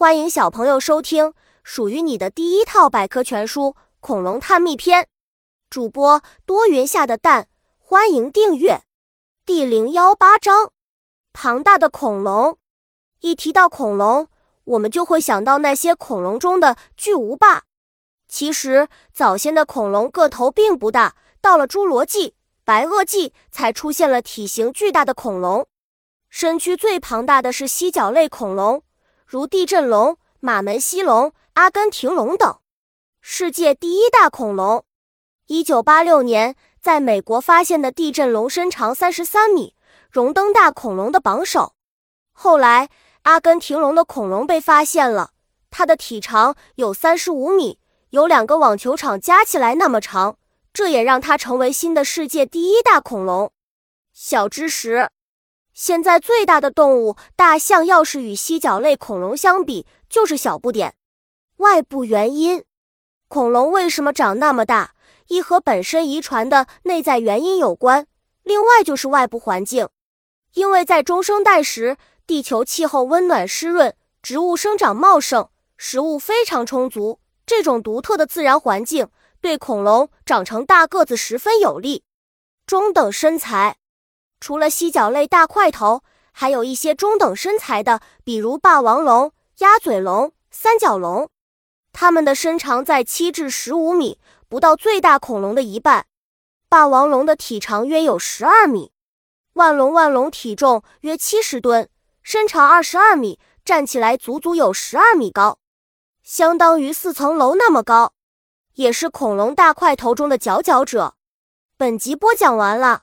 欢迎小朋友收听属于你的第一套百科全书《恐龙探秘篇》，主播多云下的蛋，欢迎订阅。第零幺八章：庞大的恐龙。一提到恐龙，我们就会想到那些恐龙中的巨无霸。其实，早先的恐龙个头并不大，到了侏罗纪、白垩纪才出现了体型巨大的恐龙。身躯最庞大的是犀角类恐龙，如地震龙、马门溪龙、阿根廷龙等。世界第一大恐龙，一九八六年在美国发现的地震龙身长三十三米，荣登大恐龙的榜首。后来，阿根廷龙的恐龙被发现了，它的体长有三十五米。有两个网球场加起来那么长，这也让它成为新的世界第一大恐龙。小知识：现在最大的动物大象，要是与犀角类恐龙相比，就是小不点。外部原因：恐龙为什么长那么大？一和本身遗传的内在原因有关，另外就是外部环境。因为在中生代时，地球气候温暖湿润，植物生长茂盛，食物非常充足。这种独特的自然环境对恐龙长成大个子十分有利。中等身材，除了犀角类大块头，还有一些中等身材的，比如霸王龙、鸭嘴龙、三角龙，它们的身长在七至十五米，不到最大恐龙的一半。霸王龙的体长约有十二米，万龙万龙体重约七十吨，身长二十二米，站起来足足有十二米高。相当于四层楼那么高，也是恐龙大块头中的佼佼者。本集播讲完了，